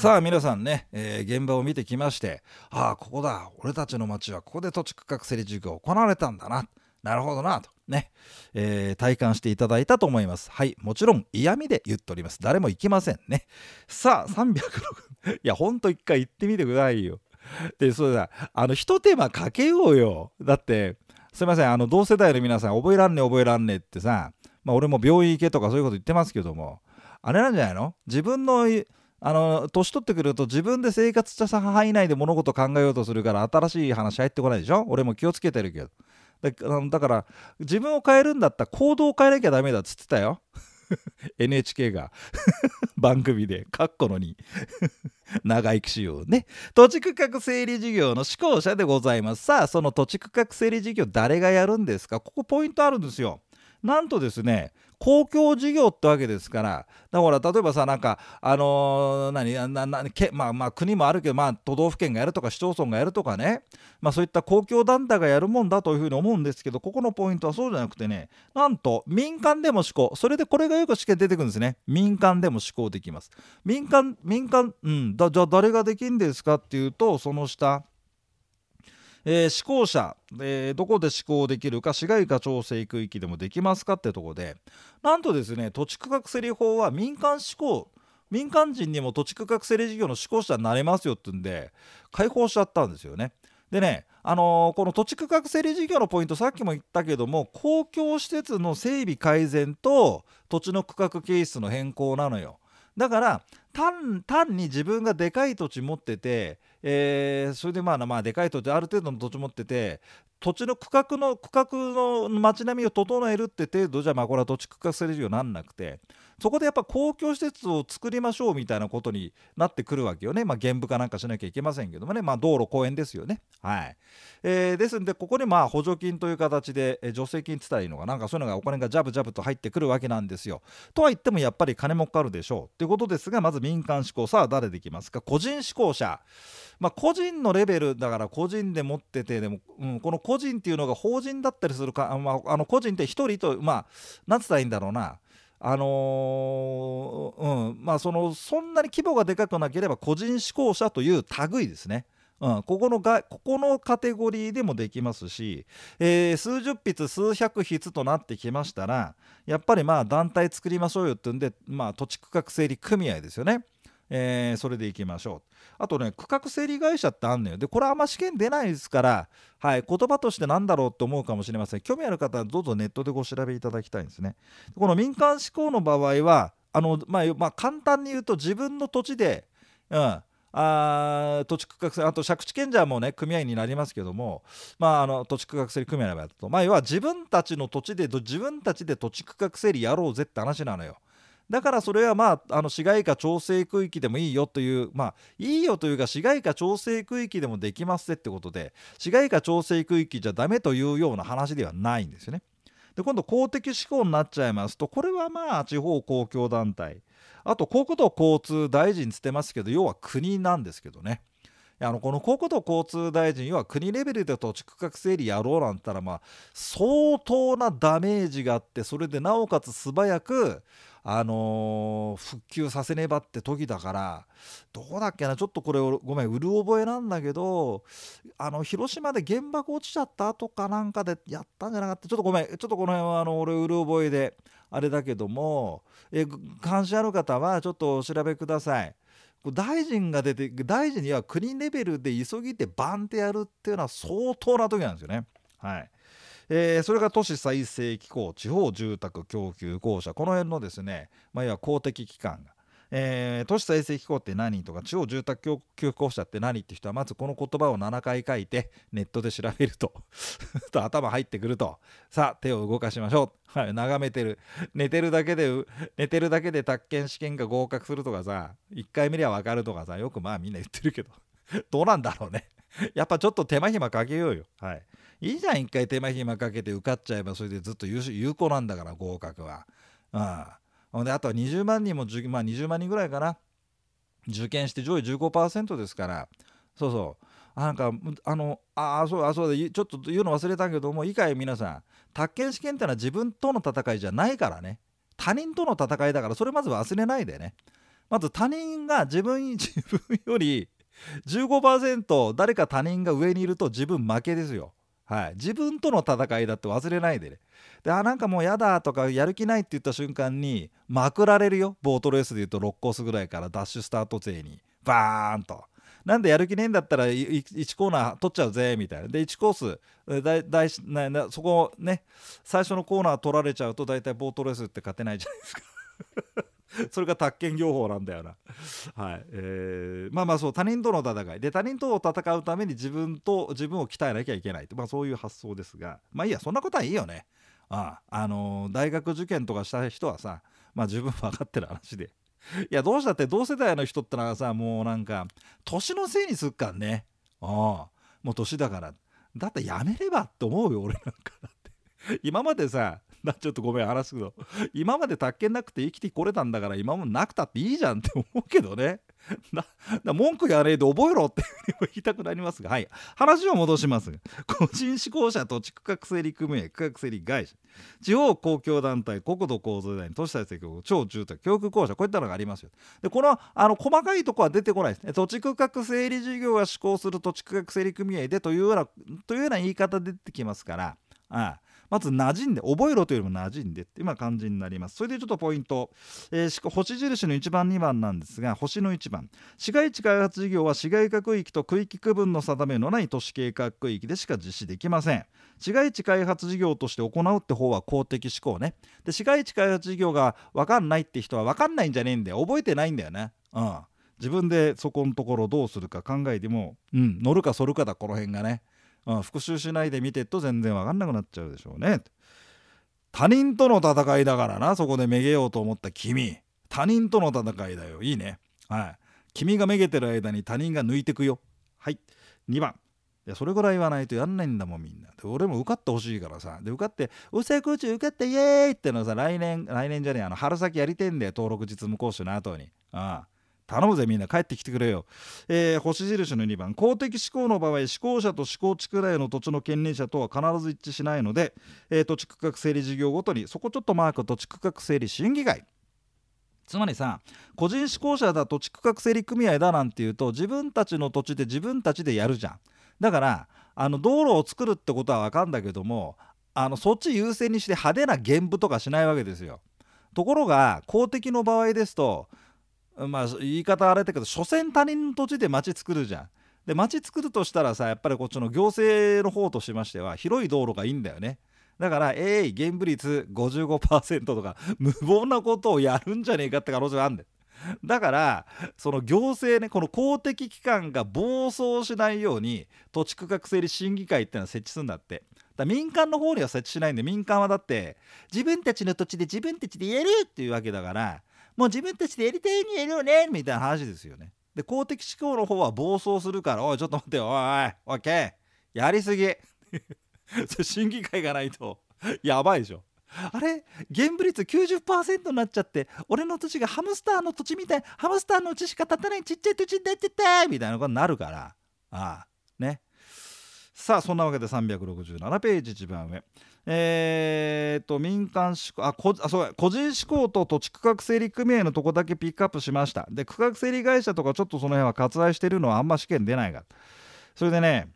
さあ皆さんね、えー、現場を見てきましてああここだ俺たちの町はここで土地区画整理事業行われたんだな。なるほどなと。ね、えー、体感していただいたと思います。はいもちろん嫌味で言っております。誰も行きませんね。さあ306いやほんと一回行ってみてくださいよ。でそうだあの一手間かけようよ。だってすいませんあの同世代の皆さん覚えらんね覚えらんねってさまあ俺も病院行けとかそういうこと言ってますけどもあれなんじゃないの？自分のあの年取ってくると自分で生活した範囲内で物事考えようとするから新しい話入ってこないでしょ？俺も気をつけてるけど。だから自分を変えるんだったら行動を変えなきゃダメだっつってたよ。NHK が。番組で。かっこのに 長生きしようね。土地区画整理事業の施行者でございます。さあその土地区画整理事業誰がやるんですか？ここポイントあるんですよ。なんとですね公共事業ってわけですからだから例えばさなんかあのー、何なけまあまあ国もあるけどまあ都道府県がやるとか市町村がやるとかねまあそういった公共団体がやるもんだというふうに思うんですけどここのポイントはそうじゃなくてねなんと民間でも施行。それでこれがよく試験出てくるんですね。民間でも施行できます。民間民間うんだじゃあ誰ができるんですかっていうとその下えー、施行者、えー、どこで施行できるか市街化調整区域でもできますかってとこでなんとですね土地区画整理法は民間施行民間人にも土地区画整理事業の施行者になれますよってんで開放しちゃったんですよね。でね、あのー、この土地区画整理事業のポイントさっきも言ったけども公共施設の整備改善と土地の区画形質の変更なのよ。だから単に自分がでかい土地持っててえー、それでまあまあでかい土地ある程度の土地持ってて土地の区画の区画の街並みを整えるって程度じゃまあこれは土地区画整理事業になんなくてそこでやっぱ公共施設を作りましょうみたいなことになってくるわけよね。まあ原部化なんかしなきゃいけませんけどもね。まあ道路公園ですよね。はい、えー、ですんでここにまあ補助金という形で、え助成金って言ったらいいのかな。んかそういうのがお金がジャブジャブと入ってくるわけなんですよ。とは言ってもやっぱり金もかかるでしょうということですがまず民間志向。さあ誰できますか？個人志向者。まあ、個人のレベルだから個人で持っててでも、うん、この個人っていうのが法人だったりするか、まあ、あの個人って1人とまあ何つったらいいんだろうなあのー、うんまあそのそんなに規模がでかくなければ個人志向者という類ですね。うん、ここのがここのカテゴリーでもできますし、えー、数十筆数百筆となってきましたらやっぱりまあ団体作りましょうよってんで、まあ、土地区画整理組合ですよね。えー、それでいきましょう。あとね区画整理会社ってあんのよ。でこれあんま試験出ないですからはい言葉として何だろうと思うかもしれません。興味ある方はどうぞネットでご調べいただきたいんですね。この民間志向の場合はあの、まあ、まあ、簡単に言うと自分の土地で、うん、あ土地区画整理あと借地権者もね組合になりますけども、まあ、あの土地区画整理組合の場合だと、まあ、要は自分たちの土地で自分たちで土地区画整理やろうぜって話なのよ。だからそれはまああの市街化調整区域でもいいよというまあいいよというか市街化調整区域でもできますってことで市街化調整区域じゃダメというような話ではないんですよね。で今度公的志向になっちゃいますとこれはまあ地方公共団体あと国土交通大臣つってますけど要は国なんですけどね。あのこの国土交通大臣は国レベルで土地区画整理やろうなんて言ったら相当なダメージがあってそれでなおかつ素早くあのー、復旧させねばって時だからどうだっけなちょっとこれごめんうる覚えなんだけどあの広島で原爆落ちちゃった後かなんかでやったんじゃなかった？ちょっとごめんちょっとこの辺はあの俺うる覚えであれだけどもえ関心ある方はちょっとお調べください。大臣が出て大臣には国レベルで急ぎてバンってやるっていうのは相当な時なんですよね。はいえー、それが都市再生機構地方住宅供給公社この辺のですね、まあ、いわ公的機関がえー、都市再生機構って何とか地方住宅供給公社って何って人はまずこの言葉を7回書いて ネットで調べると。と頭入ってくると。さあ手を動かしましょう、眺めてる。寝てるだけで寝てるだけで宅建試験が合格するとかさ1回見りゃ分かるとかさよくまあみんな言ってるけど。どうなんだろうね。やっぱちょっと手間暇かけようよ。はい。いいじゃん一回手間暇かけて受かっちゃえばそれでずっと有効なんだから合格は。うん、であとは20万人も、まあ、20万人ぐらいかな。受験して上位15%ですから。そうそう。なんかあのああそうあそうだ。ちょっと言うの忘れたけどもいいかい皆さん。宅建試験ってのは自分との戦いじゃないからね。他人との戦いだからそれまず忘れないでね。まず他人が自分 自分より15%誰か他人が上にいると自分負けですよ。はい、自分との戦いだって忘れないでね。であなんかもうやだとかやる気ないって言った瞬間にまくられるよ。ボートレースで言うと6コースぐらいからダッシュスタート勢に。バーンと。なんでやる気ねえんだったら1コーナー取っちゃうぜみたいな。で1コースだだななそこね最初のコーナー取られちゃうと大体ボートレースって勝てないじゃないですか。それが宅建業法なんだよな。はいえー、まあまあそう他人との戦いで他人と戦うために自分と自分を鍛えなきゃいけないまあ、そういう発想ですがまあいいやそんなことはいいよね。ああ、あのー、大学受験とかした人はさまあ十分分かってる話で。いやどうしたって同世代の人ってのはさもうなんか年のせいにすっかんね。ああもう年だからだってやめればって思うよ俺なんかだって今までさ ちょっとごめん話すけど今まで宅建なくて生きてこれたんだから今もなくたっていいじゃんって思うけどね。な文句やれで覚えろって言いたくなりますがはい。話を戻します。個人志向者土地区画整理組合区画整理会社。地方公共団体国土交通大臣都市再生局超住宅教育公社こういったのがありますよ。でこのあの細かいとこは出てこないですね。土地区画整理事業が施行する土地区画整理組合でというようなというような言い方出てきますからああ。まず馴染んで覚えろというよりも馴染んでって今感じになります。それでちょっとポイント、えー、星印の1番2番なんですが星の1番。市街地開発事業は市街化区域と区域区分の定めのない都市計画区域でしか実施できません。市街地開発事業として行うって方は公的思考ね。で市街地開発事業が分かんないって人は分かんないんじゃねえんだよ。覚えてないんだよね。うん。自分でそこのところどうするか考えてもうん乗るか反るかだこの辺がね。うん、復習しないで見てると全然わかんなくなっちゃうでしょうね。他人との戦いだからなそこでめげようと思った君。他人との戦いだよ。いいね。はい。君がめげてる間に他人が抜いてくよ。はい。2番。いやそれぐらい言わないとやんないんだもんみんな。で俺も受かってほしいからさ。で受かって「うせくち受かってイエーイ!」ってのさ来年来年じゃねえあの春先やりてんだよ登録実務講習の後に。ああ。頼むぜみんな。帰ってきてくれよ、えー、星印の2番。公的思考の場合思考者と思考地区内の土地の権利者とは必ず一致しないので、えー、土地区画整理事業ごとにそこちょっとマーク土地区画整理審議会。つまりさ個人志向者だ土地区画整理組合だなんていうと自分たちの土地で自分たちでやるじゃん。だからあの道路を作るってことは分かんだけどもあのそっち優先にして派手な原部とかしないわけですよ。ところが公的の場合ですとまあ言い方あれだけど所詮他人の土地で町作るじゃん。で町作るとしたらさやっぱりこっちの行政の方としましては広い道路がいいんだよね。だから、えい、現部率55%とか、無謀なことをやるんじゃねえかって可能性があるんだよ。だから、その行政ね、この公的機関が暴走しないように、土地区画整理審議会っていうのは設置するんだって。だ民間の方には設置しないんで、民間はだって、自分たちの土地で自分たちでやるっていうわけだから、もう自分たちでやりたいにやるよねみたいな話ですよね。で公的思考の方は暴走するからおいちょっと待ってよおいおいオッケーやりすぎ 審議会がないとやばいでしょ。あれ現部率90%になっちゃって俺の土地がハムスターの土地みたいハムスターのうちしか建たないちっちゃい土地になっちゃったみたいなことになるからああねさあそんなわけで367ページ一番上。えー、と民間志向あこあそう個人志向と土地区画整理組合のとこだけピックアップしました。で区画整理会社とかちょっとその辺は割愛してるのはあんま試験出ないが。それでね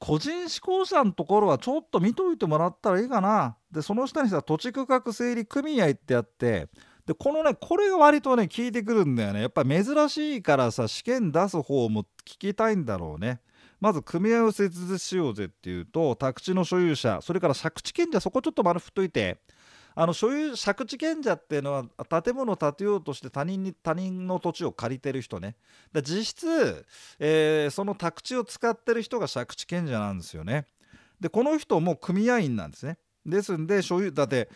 個人志向者のところはちょっと見といてもらったらいいかな。でその下にさ土地区画整理組合ってやって。でこのねこれが割とね効いてくるんだよね。やっぱ珍しいからさ試験出す方も聞きたいんだろうね。まず組合を設立しようぜっていうと宅地の所有者それから借地権者そこちょっと丸振っといてあの所有借地権者っていうのは建物を建てようとして他人に他人の土地を借りてる人ね。だ実質、えー、その宅地を使ってる人が借地権者なんですよね。でこの人も組合員なんですね。ですんで所有だって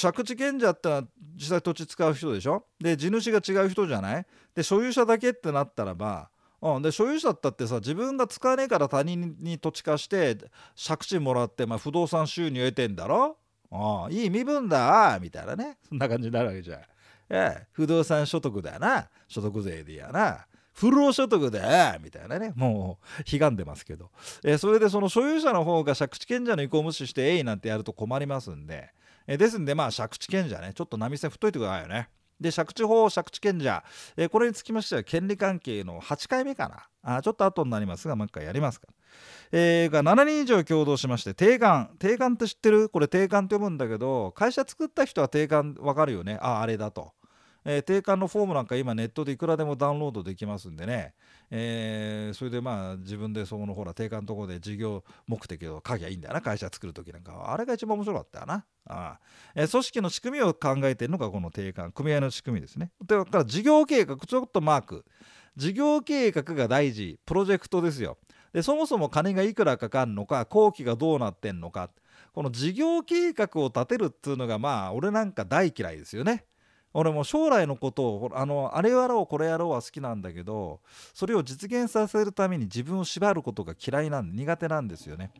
借地権者ってのは実際土地使う人でしょ？で地主が違う人じゃない？で所有者だけってなったらばうん、で所有者だってさ自分が使わねえから他人に土地貸して借地もらって、まあ、不動産収入得てんだろ？あいい身分だみたいなね。そんな感じになるわけじゃん。ええ、不動産所得だな。所得税でやな。不労所得だみたいなね。もう悲願でますけど、えー、それでその所有者の方が借地権者の意向を無視してえいなんてやると困りますんで、えー、ですんでまあ借地権者ねちょっと波線振っといてくださいよね。で借地法借地権者、えー、これにつきましては権利関係の8回目かな。あちょっと後になりますがもう一回やりますか、えー、が7人以上共同しまして定款定款って知ってる？これ定款って読むんだけど会社作った人は定款わかるよね。ああれだと。えー、定款のフォームなんか今ネットでいくらでもダウンロードできますんでね、えー、それでまあ自分でそのほら定款のところで事業目的を書きゃいいんだよな会社作る時なんかは。あれが一番面白かったよな。あえー、組織の仕組みを考えてるのがこの定款組合の仕組みですね。だから事業計画ちょっとマーク。事業計画が大事プロジェクトですよ。でそもそも金がいくらかかるのか工期がどうなってんのか。この事業計画を立てるっていうのがまあ俺なんか大嫌いですよね。俺も将来のことをあのあれやろうこれやろうは好きなんだけどそれを実現させるために自分を縛ることが嫌いなんで苦手なんですよね。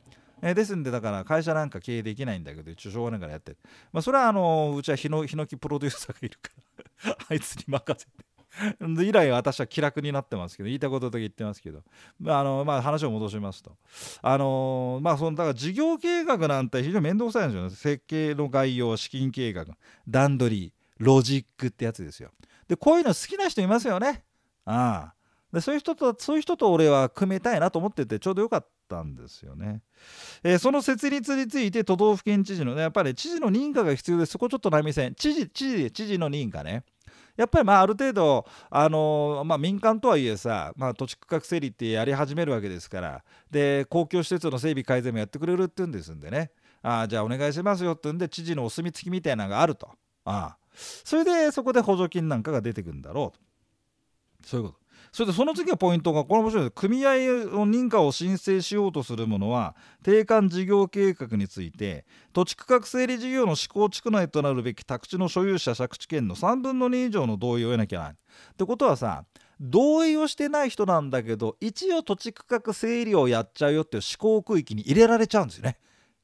え、ですんでだから会社なんか経営できないんだけど一応しょうがないからやって、まあ、それはあのうちはヒノキプロデューサーがいるから あいつに任せて。以来私は気楽になってますけど言いたことだけ言ってますけど、まああのまあ、話を戻しますと。あのまあそのだから事業計画なんて非常に面倒くさいんですよね。設計の概要資金計画段取り。ロジックってやつですよ。でこういうの好きな人いますよね。ああでそういう人とそういう人と俺は組めたいなと思っててちょうどよかったんですよね。えー、その設立について都道府県知事のねやっぱり知事の認可が必要でそこちょっと波線知事知事知事の認可ね。やっぱりまあある程度、あのー、まあ、民間とはいえさ、まあ、土地区画整理ってやり始めるわけですからで公共施設の整備改善もやってくれるっていうんですんでねあじゃあお願いしますよってんで知事のお墨付きみたいなのがあると。ああそれでそこで補助金なんかが出てくるんだろうとそういうことそれでその次はポイントがこれ面白いです組合の認可を申請しようとする者は定款事業計画について土地区画整理事業の施行地区内となるべき宅地の所有者借地権の3分の2以上の同意を得なきゃならない。ってことはさ同意をしてない人なんだけど一応土地区画整理をやっちゃうよっていう施行区域に入れられちゃうんですよね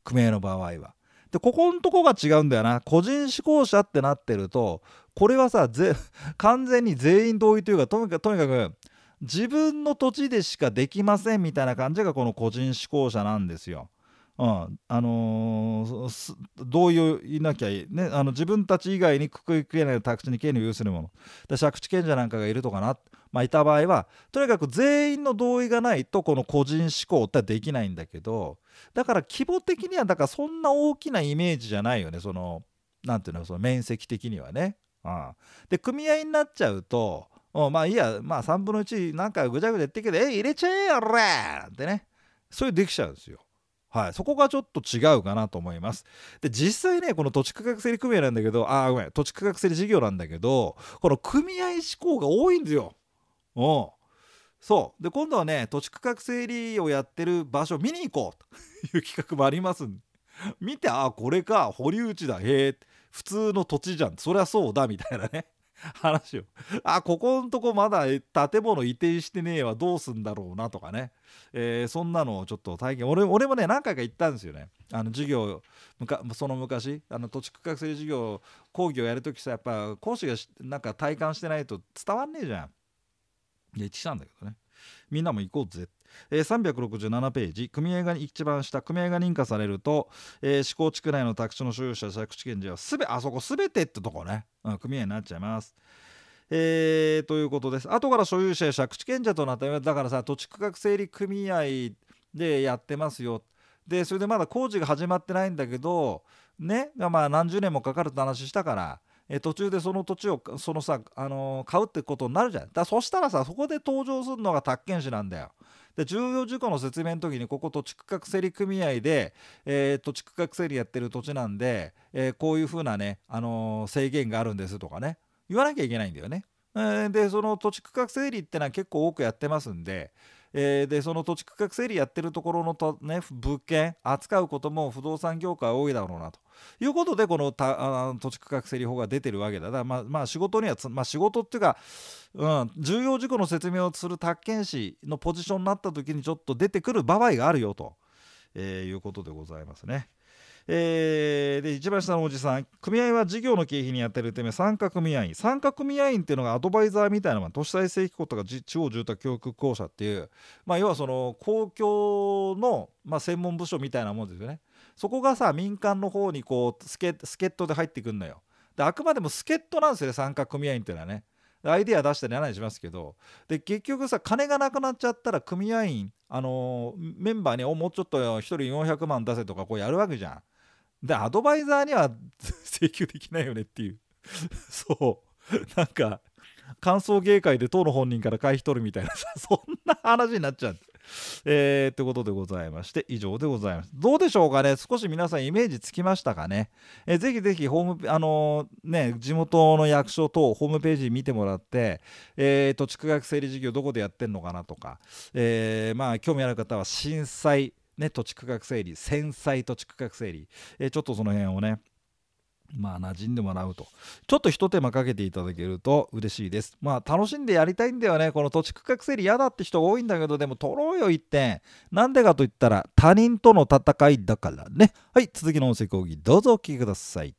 組合の場合は。でここのとこが違うんだよな個人志向者ってなってるとこれはさ 完全に全員同意というかとにかとにかく自分の土地でしかできませんみたいな感じがこの個人志向者なんですよ。うん、あのー、同意をいなきゃいい、ね、あの自分たち以外にくくりくれない宅地に権利を有するもの。で借地権者なんかがいるとかな、まあ、いた場合はとにかく全員の同意がないとこの個人志向ってできないんだけどだから規模的にはだからそんな大きなイメージじゃないよね。そのなんていうのその面積的にはね。うん、で組合になっちゃうとまあいいやまあ3分の1なんかぐちゃぐちゃ言ってけどえ入れちゃえよ俺ってね。そういうできちゃうんですよ。はい、そこがちょっと違うかなと思います。で、実際ね、この土地区画整理組合なんだけど、あ、ごめん、土地区画整理事業なんだけど、この組合志向が多いんですよ。うん。そう。で、今度はね、土地区画整理をやってる場所見に行こうという企画もありますんで。見て、あ、これか、堀内だ、へえ、普通の土地じゃん。そりゃそうだ、みたいなね。話を。あ、ここんとこまだ建物移転してねえわ、どうすんだろうなとかね。えー、そんなのをちょっと体験。俺俺もね何回か行ったんですよね。あの授業その昔あの土地区画整理授業講義をやるときさやっぱ講師がなんか体感してないと伝わんねえじゃん。いやしたんだけどね。みんなも行こうぜえー、367ページ組合が一番下組合が認可されると、えー、施行地区内の宅地の所有者借地権者はすべあそこすべてってとこね、うん、組合になっちゃいますえー、ということです。後から所有者や借地権者となっただからさ土地区画整理組合でやってますよ。でそれでまだ工事が始まってないんだけどねまあ何十年もかかるって話したから。え途中でその土地をそのさ、あのー、買うってことになるじゃんだそしたらさそこで登場するのが宅建士なんだよで重要事項の説明の時にここ土地区画整理組合で、えー、土地区画整理やってる土地なんで、えー、こういうふうなね、あの制限があるんですとかね言わなきゃいけないんだよね。でその土地区画整理ってのは結構多くやってますんで、えー、でその土地区画整理やってるところのと、ね、物件扱うことも不動産業界多いだろうなということでこのたあ土地区画整理法が出てるわけだだからまあ、まあ、仕事にはまあ、仕事っていうか、うん、重要事項の説明をする宅建士のポジションになった時にちょっと出てくる場合があるよと、えー、いうことでございますね。えー、で一番下のおじさん組合は事業の経費にやってるため参加組合員。参加組合員っていうのがアドバイザーみたいなのが都市再生機構とか地方住宅教育公社っていう、まあ、要はその公共の、まあ、専門部署みたいなもんですよね。そこがさ民間の方にこう助っ人で入ってくんのよ。であくまでも助っ人なんですよね参加組合員っていうのはね。アイデア出したり何しますけど。で結局さ金がなくなっちゃったら組合員あのーメンバーにおもうちょっと1人400万出せとかこうやるわけじゃん。でアドバイザーには 請求できないよねっていう。そう。なんか感想芸会で当の本人から会費取るみたいな。さ そんな話になっちゃうえー、ってことでございまして以上でございます。どうでしょうかね？少し皆さんイメージつきましたかね、えー、ぜひぜひホームあのー、ね地元の役所等ホームページ見てもらって、えー、土地区画整理事業どこでやってんのかなとか、えー、まあ興味ある方は震災ね、土地区画整理、繊細土地区画整理、えー、ちょっとその辺をね、まあ馴染んでもらうと。ちょっとひと手間かけていただけると嬉しいです。まあ楽しんでやりたいんだよね。この土地区画整理嫌だって人多いんだけどでも取ろうよ一点。なんでかといったら他人との戦いだからね。はい続きの音声講義どうぞお聞きください。